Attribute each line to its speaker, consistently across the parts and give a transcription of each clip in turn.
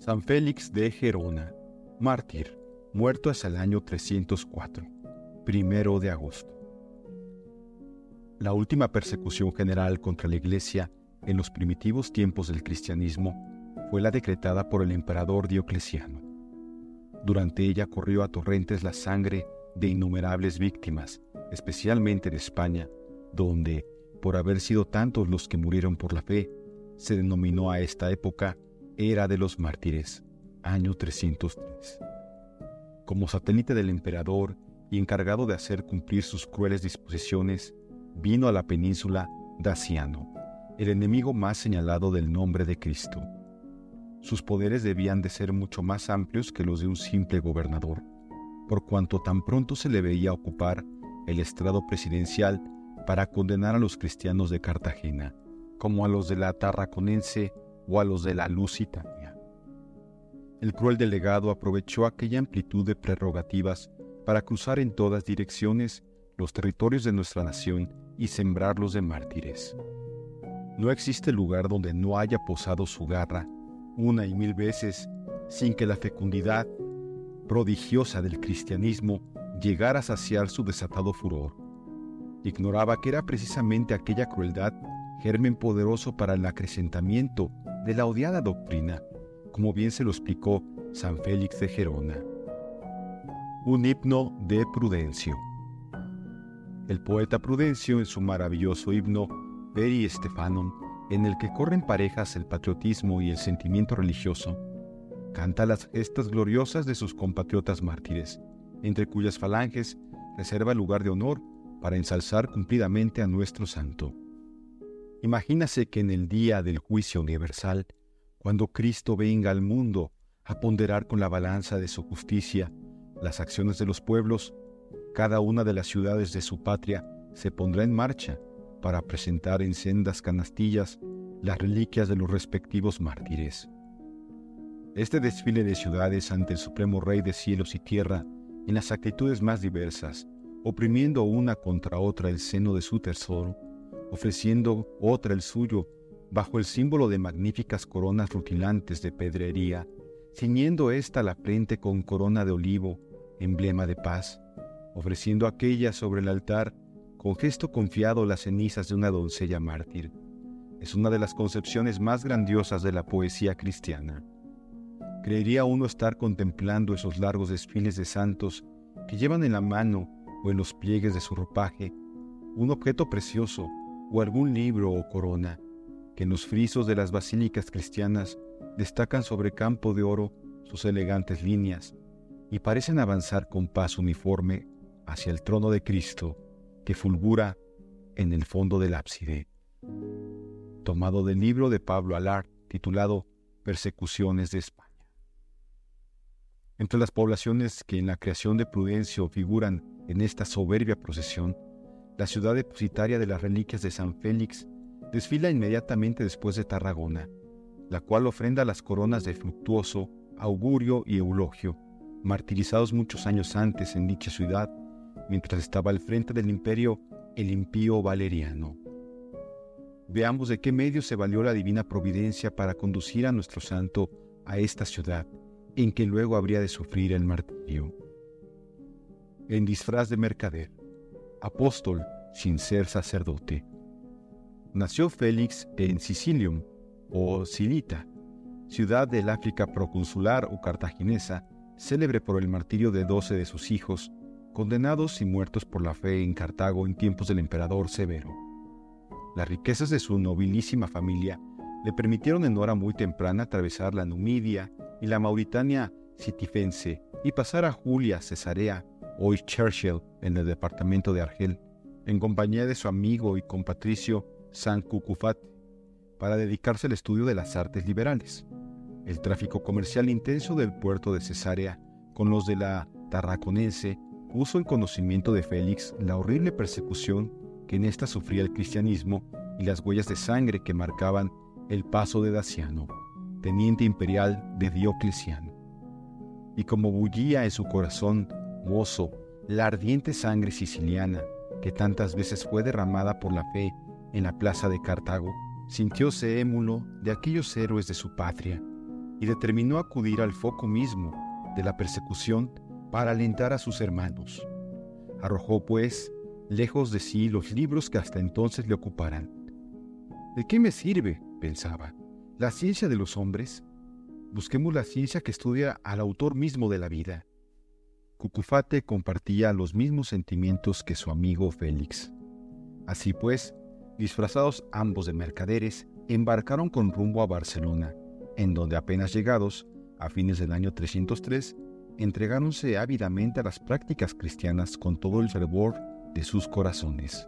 Speaker 1: San Félix de Gerona, mártir, muerto hasta el año 304, primero de agosto. La última persecución general contra la Iglesia en los primitivos tiempos del cristianismo fue la decretada por el emperador Diocleciano. Durante ella corrió a torrentes la sangre de innumerables víctimas, especialmente de España, donde, por haber sido tantos los que murieron por la fe, se denominó a esta época Era de los Mártires, año 303. Como satélite del emperador y encargado de hacer cumplir sus crueles disposiciones, vino a la península Daciano, el enemigo más señalado del nombre de Cristo. Sus poderes debían de ser mucho más amplios que los de un simple gobernador, por cuanto tan pronto se le veía ocupar el estrado presidencial para condenar a los cristianos de Cartagena, como a los de la Tarraconense o a los de la Lusitania. El cruel delegado aprovechó aquella amplitud de prerrogativas para cruzar en todas direcciones los territorios de nuestra nación y sembrarlos de mártires. No existe lugar donde no haya posado su garra una y mil veces sin que la fecundidad prodigiosa del cristianismo llegara a saciar su desatado furor. Ignoraba que era precisamente aquella crueldad germen poderoso para el acrecentamiento de la odiada doctrina, como bien se lo explicó San Félix de Gerona. Un himno de Prudencio. El poeta Prudencio en su maravilloso himno Veri Stefanon, en el que corren parejas el patriotismo y el sentimiento religioso, canta las gestas gloriosas de sus compatriotas mártires, entre cuyas falanges reserva lugar de honor para ensalzar cumplidamente a nuestro santo. Imagínase que en el día del juicio universal, cuando Cristo venga al mundo a ponderar con la balanza de su justicia las acciones de los pueblos, cada una de las ciudades de su patria se pondrá en marcha para presentar en sendas canastillas las reliquias de los respectivos mártires. Este desfile de ciudades ante el Supremo Rey de cielos y tierra, en las actitudes más diversas, oprimiendo una contra otra el seno de su tesoro, ofreciendo otra el suyo bajo el símbolo de magníficas coronas rutilantes de pedrería, ciñendo ésta la frente con corona de olivo, emblema de paz, ofreciendo aquella sobre el altar con gesto confiado las cenizas de una doncella mártir. Es una de las concepciones más grandiosas de la poesía cristiana. Creería uno estar contemplando esos largos desfiles de santos que llevan en la mano o en los pliegues de su ropaje un objeto precioso o algún libro o corona, que en los frisos de las basílicas cristianas destacan sobre campo de oro sus elegantes líneas y parecen avanzar con paso uniforme hacia el trono de Cristo que fulgura en el fondo del ábside. Tomado del libro de Pablo Alar titulado Persecuciones de España. Entre las poblaciones que en la creación de Prudencio figuran en esta soberbia procesión, la ciudad depositaria de las reliquias de San Félix, desfila inmediatamente después de Tarragona, la cual ofrenda las coronas de Fructuoso, Augurio y Eulogio, martirizados muchos años antes en dicha ciudad, mientras estaba al frente del imperio el impío Valeriano. Veamos de qué medio se valió la divina providencia para conducir a nuestro santo a esta ciudad, en que luego habría de sufrir el martirio. En disfraz de mercader, apóstol sin ser sacerdote. Nació Félix en Sicilium o Silita, ciudad del África proconsular o cartaginesa, célebre por el martirio de doce de sus hijos, condenados y muertos por la fe en Cartago en tiempos del emperador Severo. Las riquezas de su nobilísima familia le permitieron en hora muy temprana atravesar la Numidia y la Mauritania citifense y pasar a Julia Cesarea hoy Churchill, en el departamento de Argel, en compañía de su amigo y compatricio San Cucufat, para dedicarse al estudio de las artes liberales. El tráfico comercial intenso del puerto de Cesarea con los de la Tarraconense puso en conocimiento de Félix la horrible persecución que en ésta sufría el cristianismo y las huellas de sangre que marcaban el paso de Daciano, teniente imperial de Diocleciano. Y como bullía en su corazón la ardiente sangre siciliana que tantas veces fue derramada por la fe en la plaza de Cartago, sintióse émulo de aquellos héroes de su patria, y determinó acudir al foco mismo de la persecución para alentar a sus hermanos. Arrojó, pues, lejos de sí los libros que hasta entonces le ocuparan. ¿De qué me sirve? pensaba. ¿La ciencia de los hombres? Busquemos la ciencia que estudia al autor mismo de la vida. Cucufate compartía los mismos sentimientos que su amigo Félix. Así pues, disfrazados ambos de mercaderes, embarcaron con rumbo a Barcelona, en donde apenas llegados, a fines del año 303, entregáronse ávidamente a las prácticas cristianas con todo el fervor de sus corazones.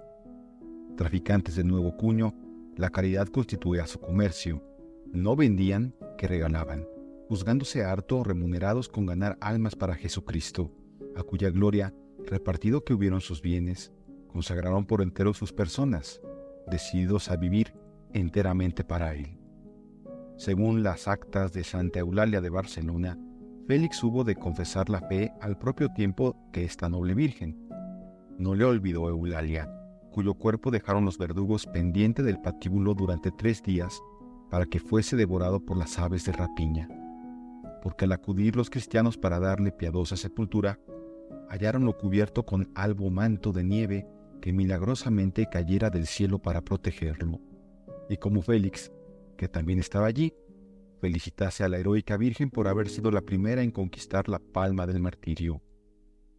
Speaker 1: Traficantes de nuevo cuño, la caridad constituía su comercio. No vendían, que regalaban, juzgándose harto remunerados con ganar almas para Jesucristo, a cuya gloria, repartido que hubieron sus bienes, consagraron por entero sus personas, decididos a vivir enteramente para Él. Según las actas de Santa Eulalia de Barcelona, Félix hubo de confesar la fe al propio tiempo que esta noble virgen. No le olvidó Eulalia, cuyo cuerpo dejaron los verdugos pendiente del patíbulo durante tres días para que fuese devorado por las aves de rapiña. Porque al acudir los cristianos para darle piadosa sepultura, hallaronlo cubierto con albo manto de nieve que milagrosamente cayera del cielo para protegerlo. Y como Félix, que también estaba allí, felicitase a la heroica Virgen por haber sido la primera en conquistar la palma del martirio.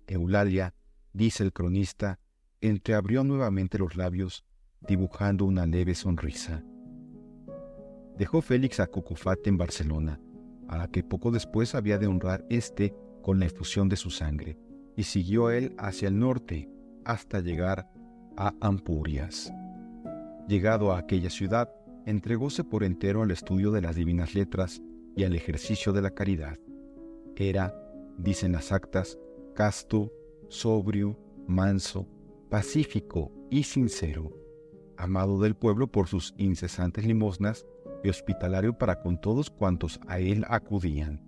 Speaker 1: Eulalia, dice el cronista, entreabrió nuevamente los labios, dibujando una leve sonrisa. Dejó Félix a Cucufate en Barcelona, a la que poco después había de honrar éste con la efusión de su sangre, y siguió él hacia el norte hasta llegar a Ampurias. Llegado a aquella ciudad, entregóse por entero al estudio de las divinas letras y al ejercicio de la caridad. Era, dicen las actas, casto, sobrio, manso, pacífico y sincero, amado del pueblo por sus incesantes limosnas y hospitalario para con todos cuantos a él acudían.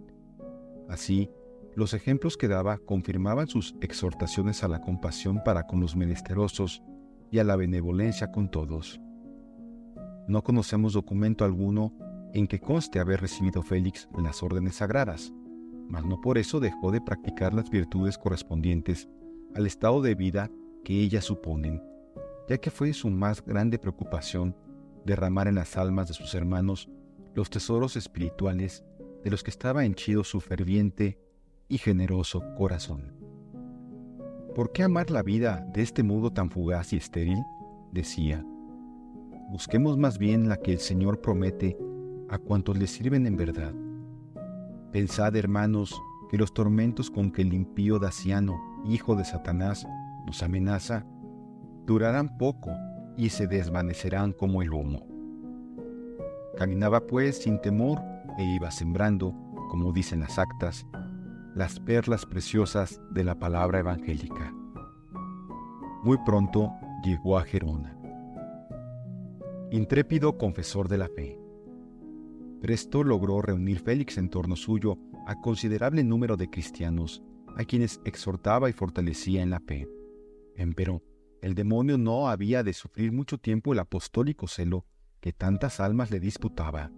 Speaker 1: Así, los ejemplos que daba confirmaban sus exhortaciones a la compasión para con los menesterosos y a la benevolencia con todos. No conocemos documento alguno en que conste haber recibido Félix las órdenes sagradas, mas no por eso dejó de practicar las virtudes correspondientes al estado de vida que ellas suponen, ya que fue su más grande preocupación derramar en las almas de sus hermanos los tesoros espirituales de los que estaba henchido su ferviente y generoso corazón. ¿Por qué amar la vida de este modo tan fugaz y estéril? decía. Busquemos más bien la que el Señor promete a cuantos le sirven en verdad. Pensad, hermanos, que los tormentos con que el impío Daciano, hijo de Satanás, nos amenaza, durarán poco y se desvanecerán como el humo. Caminaba pues sin temor e iba sembrando, como dicen las actas, las perlas preciosas de la palabra evangélica. Muy pronto llegó a Gerona. Intrépido confesor de la fe. Presto logró reunir Félix en torno suyo a considerable número de cristianos, a quienes exhortaba y fortalecía en la fe. Empero, el demonio no había de sufrir mucho tiempo el apostólico celo que tantas almas le disputaba.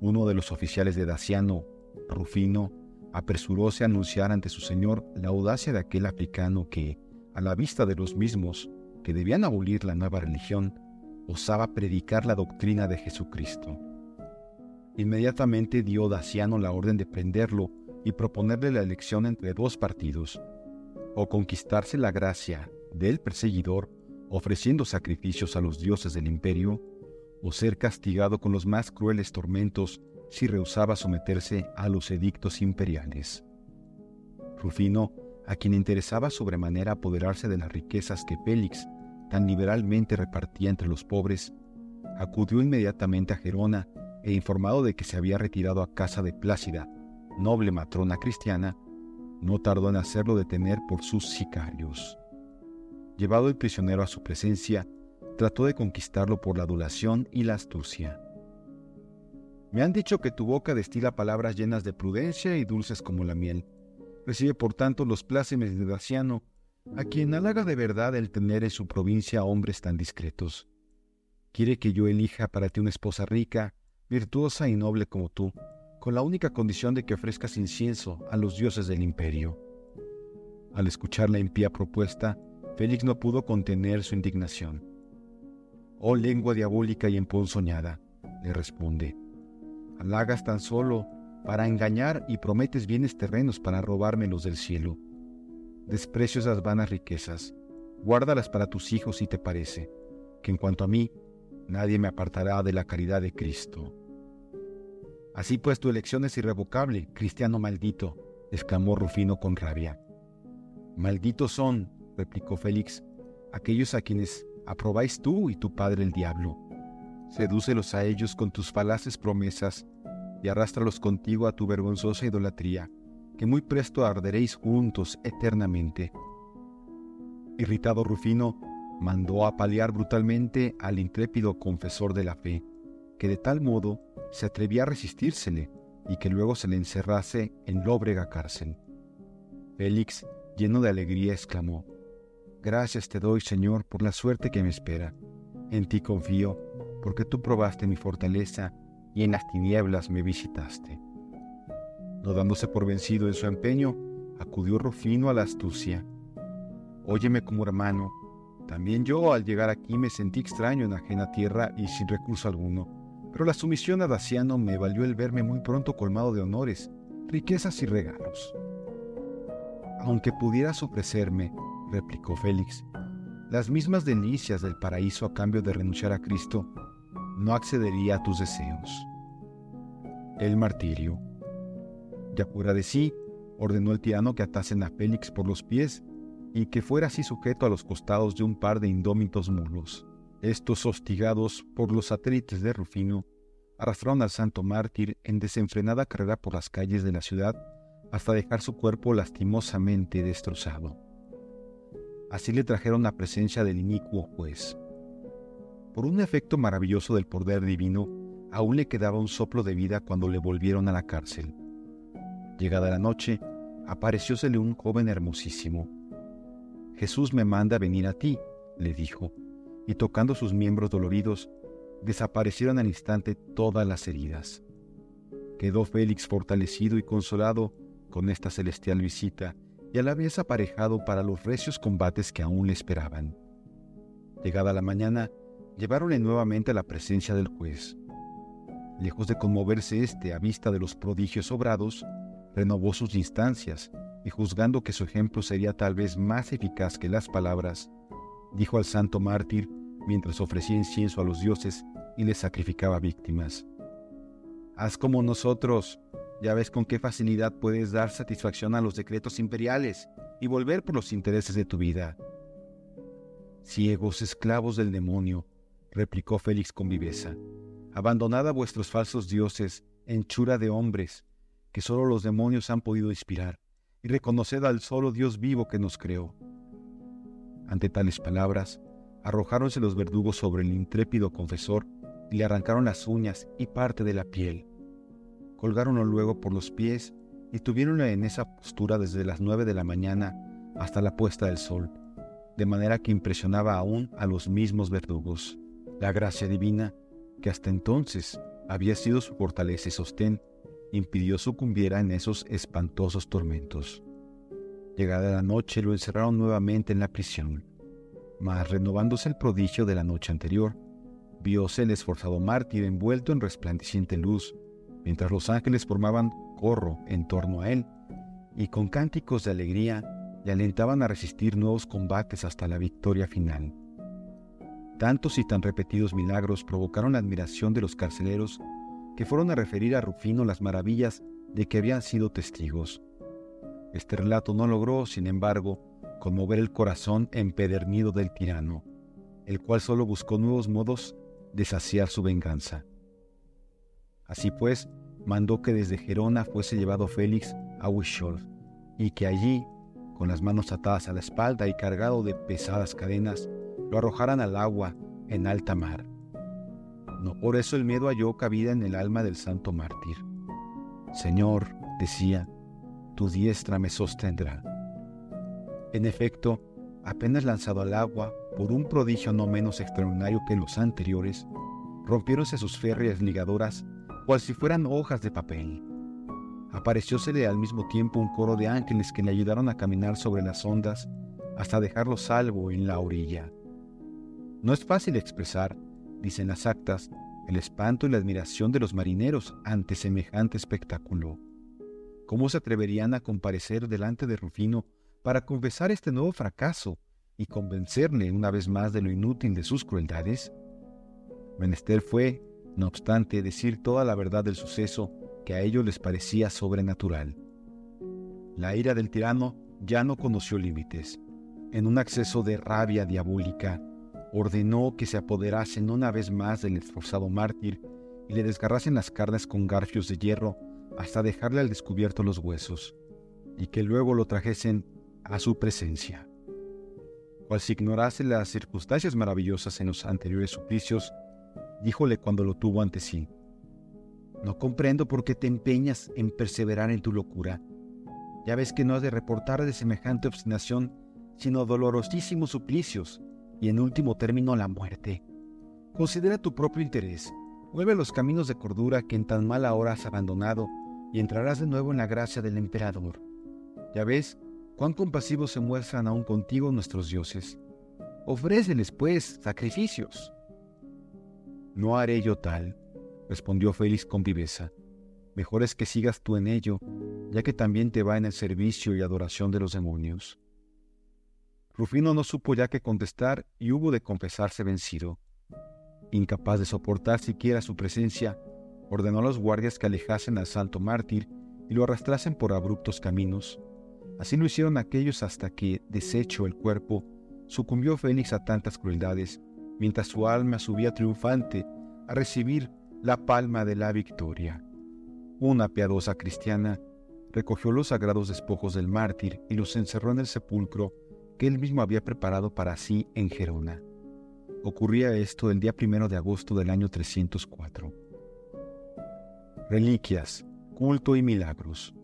Speaker 1: Uno de los oficiales de Daciano, Rufino, apresuróse a anunciar ante su señor la audacia de aquel africano que, a la vista de los mismos que debían abolir la nueva religión, osaba predicar la doctrina de Jesucristo. Inmediatamente dio Daciano la orden de prenderlo y proponerle la elección entre dos partidos, o conquistarse la gracia del perseguidor ofreciendo sacrificios a los dioses del imperio, o ser castigado con los más crueles tormentos si rehusaba someterse a los edictos imperiales. Rufino, a quien interesaba sobremanera apoderarse de las riquezas que Félix tan liberalmente repartía entre los pobres, acudió inmediatamente a Gerona e informado de que se había retirado a casa de Plácida, noble matrona cristiana, no tardó en hacerlo detener por sus sicarios. Llevado el prisionero a su presencia, trató de conquistarlo por la adulación y la astucia. Me han dicho que tu boca destila palabras llenas de prudencia y dulces como la miel. Recibe por tanto los plácemes de Daciano, a quien halaga de verdad el tener en su provincia hombres tan discretos. Quiere que yo elija para ti una esposa rica, virtuosa y noble como tú, con la única condición de que ofrezcas incienso a los dioses del imperio. Al escuchar la impía propuesta, Félix no pudo contener su indignación. Oh lengua diabólica y emponzoñada, le responde, halagas tan solo para engañar y prometes bienes terrenos para robármelos del cielo. Desprecio esas vanas riquezas, guárdalas para tus hijos si te parece, que en cuanto a mí, nadie me apartará de la caridad de Cristo. Así pues tu elección es irrevocable, cristiano maldito, exclamó Rufino con rabia. Malditos son, replicó Félix, aquellos a quienes aprobáis tú y tu padre el diablo. Sedúcelos a ellos con tus falaces promesas y arrástralos contigo a tu vergonzosa idolatría, que muy presto arderéis juntos eternamente. Irritado Rufino mandó apalear brutalmente al intrépido confesor de la fe, que de tal modo se atrevía a resistírsele y que luego se le encerrase en lóbrega cárcel. Félix, lleno de alegría, exclamó, Gracias te doy, Señor, por la suerte que me espera. En ti confío, porque tú probaste mi fortaleza y en las tinieblas me visitaste. No dándose por vencido en su empeño, acudió Rufino a la astucia. Óyeme como hermano, también yo al llegar aquí me sentí extraño en ajena tierra y sin recurso alguno, pero la sumisión a Daciano me valió el verme muy pronto colmado de honores, riquezas y regalos. Aunque pudieras ofrecerme, replicó Félix, las mismas delicias del paraíso a cambio de renunciar a Cristo, no accedería a tus deseos. El martirio. Ya fuera de sí, ordenó el tirano que atasen a Félix por los pies y que fuera así sujeto a los costados de un par de indómitos mulos. Estos, hostigados por los satélites de Rufino, arrastraron al santo mártir en desenfrenada carrera por las calles de la ciudad hasta dejar su cuerpo lastimosamente destrozado. Así le trajeron la presencia del inicuo juez. Por un efecto maravilloso del poder divino, aún le quedaba un soplo de vida cuando le volvieron a la cárcel. Llegada la noche, apareciósele un joven hermosísimo, Jesús me manda venir a ti, le dijo, y tocando sus miembros doloridos, desaparecieron al instante todas las heridas. Quedó Félix fortalecido y consolado con esta celestial visita y a la vez aparejado para los recios combates que aún le esperaban. Llegada la mañana, lleváronle nuevamente a la presencia del juez. Lejos de conmoverse éste a vista de los prodigios obrados, renovó sus instancias y juzgando que su ejemplo sería tal vez más eficaz que las palabras, dijo al santo mártir mientras ofrecía incienso a los dioses y les sacrificaba víctimas. Haz como nosotros, ya ves con qué facilidad puedes dar satisfacción a los decretos imperiales y volver por los intereses de tu vida. Ciegos esclavos del demonio, replicó Félix con viveza, abandonad a vuestros falsos dioses, enchura de hombres, que solo los demonios han podido inspirar y reconoced al solo Dios vivo que nos creó. Ante tales palabras, arrojáronse los verdugos sobre el intrépido confesor y le arrancaron las uñas y parte de la piel. Colgáronlo luego por los pies y tuviéronlo en esa postura desde las nueve de la mañana hasta la puesta del sol, de manera que impresionaba aún a los mismos verdugos. La gracia divina, que hasta entonces había sido su fortaleza y sostén, impidió sucumbiera en esos espantosos tormentos. Llegada la noche lo encerraron nuevamente en la prisión, mas renovándose el prodigio de la noche anterior, vióse el esforzado mártir envuelto en resplandeciente luz, mientras los ángeles formaban corro en torno a él, y con cánticos de alegría le alentaban a resistir nuevos combates hasta la victoria final. Tantos y tan repetidos milagros provocaron la admiración de los carceleros que fueron a referir a Rufino las maravillas de que habían sido testigos. Este relato no logró, sin embargo, conmover el corazón empedernido del tirano, el cual solo buscó nuevos modos de saciar su venganza. Así pues, mandó que desde Gerona fuese llevado Félix a Wischold, y que allí, con las manos atadas a la espalda y cargado de pesadas cadenas, lo arrojaran al agua en alta mar. No por eso el miedo halló cabida en el alma del santo mártir. Señor, decía, tu diestra me sostendrá. En efecto, apenas lanzado al agua por un prodigio no menos extraordinario que los anteriores, rompiéronse sus férreas ligadoras cual si fueran hojas de papel. apareciósele al mismo tiempo un coro de ángeles que le ayudaron a caminar sobre las ondas hasta dejarlo salvo en la orilla. No es fácil expresar, dicen las actas, el espanto y la admiración de los marineros ante semejante espectáculo. ¿Cómo se atreverían a comparecer delante de Rufino para confesar este nuevo fracaso y convencerle una vez más de lo inútil de sus crueldades? Menester fue, no obstante, decir toda la verdad del suceso que a ellos les parecía sobrenatural. La ira del tirano ya no conoció límites. En un acceso de rabia diabólica, ordenó que se apoderasen una vez más del esforzado mártir y le desgarrasen las carnes con garfios de hierro hasta dejarle al descubierto los huesos, y que luego lo trajesen a su presencia. Cual si ignorase las circunstancias maravillosas en los anteriores suplicios, díjole cuando lo tuvo ante sí, no comprendo por qué te empeñas en perseverar en tu locura. Ya ves que no has de reportar de semejante obstinación, sino dolorosísimos suplicios, y en último término la muerte. Considera tu propio interés, vuelve a los caminos de cordura que en tan mala hora has abandonado, y entrarás de nuevo en la gracia del emperador. Ya ves cuán compasivos se muestran aún contigo nuestros dioses. Ofréceles, pues, sacrificios. No haré yo tal, respondió Félix con viveza. Mejor es que sigas tú en ello, ya que también te va en el servicio y adoración de los demonios. Rufino no supo ya qué contestar y hubo de confesarse vencido. Incapaz de soportar siquiera su presencia, ordenó a los guardias que alejasen al santo mártir y lo arrastrasen por abruptos caminos. Así lo hicieron aquellos hasta que, deshecho el cuerpo, sucumbió Félix a tantas crueldades, mientras su alma subía triunfante a recibir la palma de la victoria. Una piadosa cristiana recogió los sagrados despojos del mártir y los encerró en el sepulcro que él mismo había preparado para sí en Gerona. Ocurría esto el día primero de agosto del año 304. Reliquias, culto y milagros.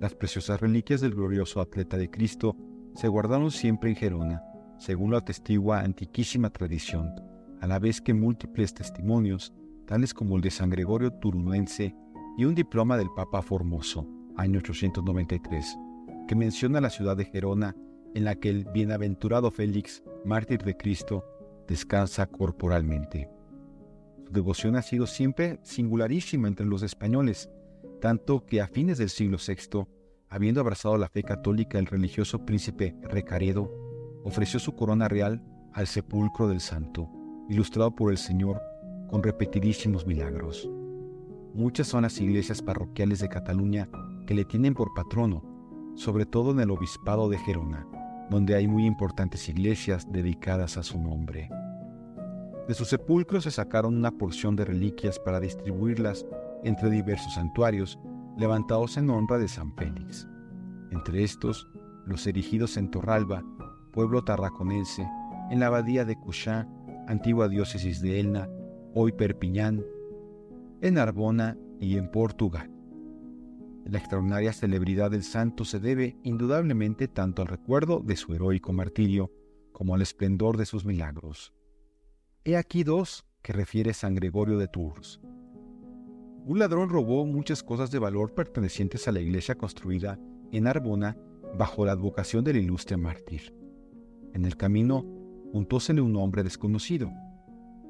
Speaker 1: Las preciosas reliquias del glorioso atleta de Cristo se guardaron siempre en Gerona, según lo atestigua antiquísima tradición, a la vez que múltiples testimonios tales como el de San Gregorio Turunense y un diploma del Papa Formoso, año 893, que menciona la ciudad de Gerona en la que el bienaventurado Félix, mártir de Cristo, descansa corporalmente. Su devoción ha sido siempre singularísima entre los españoles, tanto que a fines del siglo VI, habiendo abrazado la fe católica, el religioso príncipe Recaredo ofreció su corona real al sepulcro del santo, ilustrado por el Señor con repetidísimos milagros. Muchas son las iglesias parroquiales de Cataluña que le tienen por patrono, sobre todo en el obispado de Gerona, donde hay muy importantes iglesias dedicadas a su nombre. De su sepulcro se sacaron una porción de reliquias para distribuirlas entre diversos santuarios levantados en honra de San Félix. Entre estos, los erigidos en Torralba, pueblo tarraconense, en la abadía de Cuchá, antigua diócesis de Elna, hoy Perpiñán, en Arbona y en Portugal. La extraordinaria celebridad del santo se debe indudablemente tanto al recuerdo de su heroico martirio como al esplendor de sus milagros. He aquí dos que refiere San Gregorio de Tours. Un ladrón robó muchas cosas de valor pertenecientes a la iglesia construida en Arbona bajo la advocación del ilustre mártir. En el camino juntósele un hombre desconocido,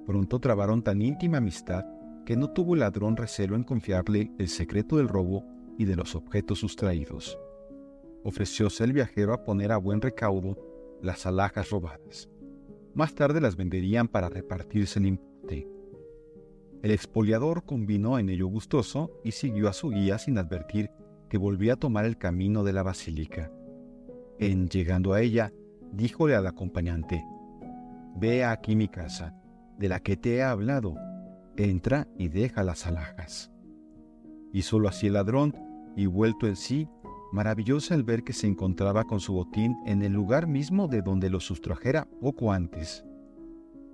Speaker 1: Pronto trabaron tan íntima amistad que no tuvo el ladrón recelo en confiarle el secreto del robo y de los objetos sustraídos. Ofrecióse el viajero a poner a buen recaudo las alhajas robadas. Más tarde las venderían para repartirse el importe. El expoliador convinó en ello gustoso y siguió a su guía sin advertir que volvía a tomar el camino de la basílica. En llegando a ella, díjole al acompañante, Ve aquí mi casa de la que te he hablado, entra y deja las alhajas. Y solo así el ladrón, y vuelto en sí, maravilloso al ver que se encontraba con su botín en el lugar mismo de donde lo sustrajera poco antes.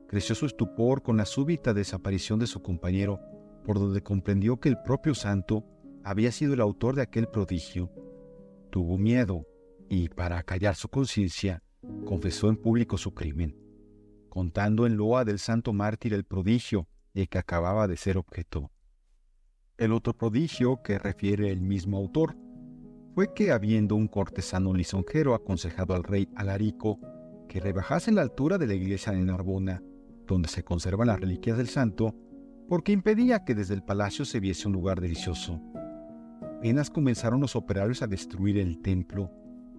Speaker 1: Creció su estupor con la súbita desaparición de su compañero, por donde comprendió que el propio santo había sido el autor de aquel prodigio. Tuvo miedo y, para acallar su conciencia, confesó en público su crimen contando en loa del santo mártir el prodigio de que acababa de ser objeto. El otro prodigio que refiere el mismo autor fue que habiendo un cortesano lisonjero aconsejado al rey Alarico que rebajase la altura de la iglesia de Narbona, donde se conservan las reliquias del santo, porque impedía que desde el palacio se viese un lugar delicioso. Apenas comenzaron los operarios a destruir el templo,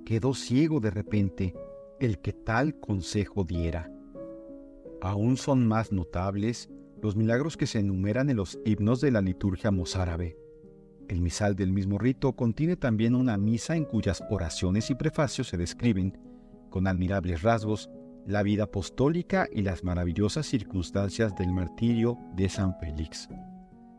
Speaker 1: quedó ciego de repente el que tal consejo diera. Aún son más notables los milagros que se enumeran en los himnos de la liturgia mozárabe. El misal del mismo rito contiene también una misa en cuyas oraciones y prefacios se describen, con admirables rasgos, la vida apostólica y las maravillosas circunstancias del martirio de San Félix.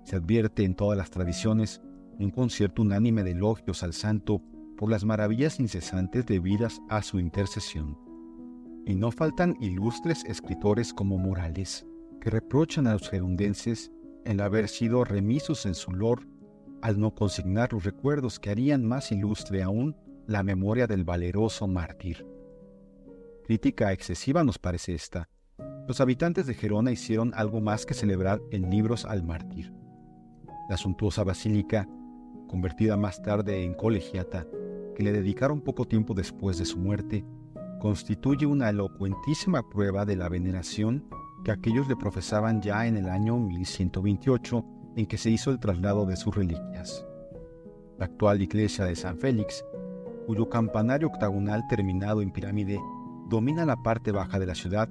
Speaker 1: Se advierte en todas las tradiciones un concierto unánime de elogios al santo por las maravillas incesantes debidas a su intercesión. Y no faltan ilustres escritores como Morales, que reprochan a los gerundenses el haber sido remisos en su lor al no consignar los recuerdos que harían más ilustre aún la memoria del valeroso mártir. Crítica excesiva nos parece esta. Los habitantes de Gerona hicieron algo más que celebrar en libros al mártir. La suntuosa basílica, convertida más tarde en colegiata, que le dedicaron poco tiempo después de su muerte, constituye una elocuentísima prueba de la veneración que aquellos le profesaban ya en el año 1128 en que se hizo el traslado de sus reliquias. La actual iglesia de San Félix, cuyo campanario octagonal terminado en pirámide domina la parte baja de la ciudad,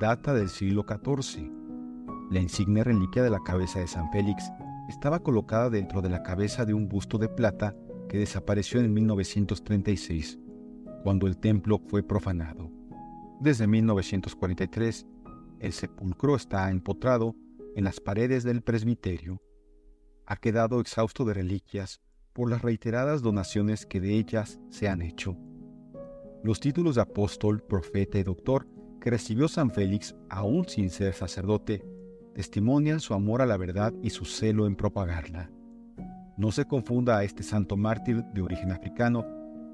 Speaker 1: data del siglo XIV. La insigne reliquia de la cabeza de San Félix estaba colocada dentro de la cabeza de un busto de plata que desapareció en 1936, cuando el templo fue profanado. Desde 1943, el sepulcro está empotrado en las paredes del presbiterio. Ha quedado exhausto de reliquias por las reiteradas donaciones que de ellas se han hecho. Los títulos de apóstol, profeta y doctor que recibió San Félix, aún sin ser sacerdote, testimonian su amor a la verdad y su celo en propagarla. No se confunda a este santo mártir de origen africano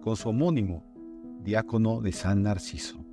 Speaker 1: con su homónimo, diácono de San Narciso.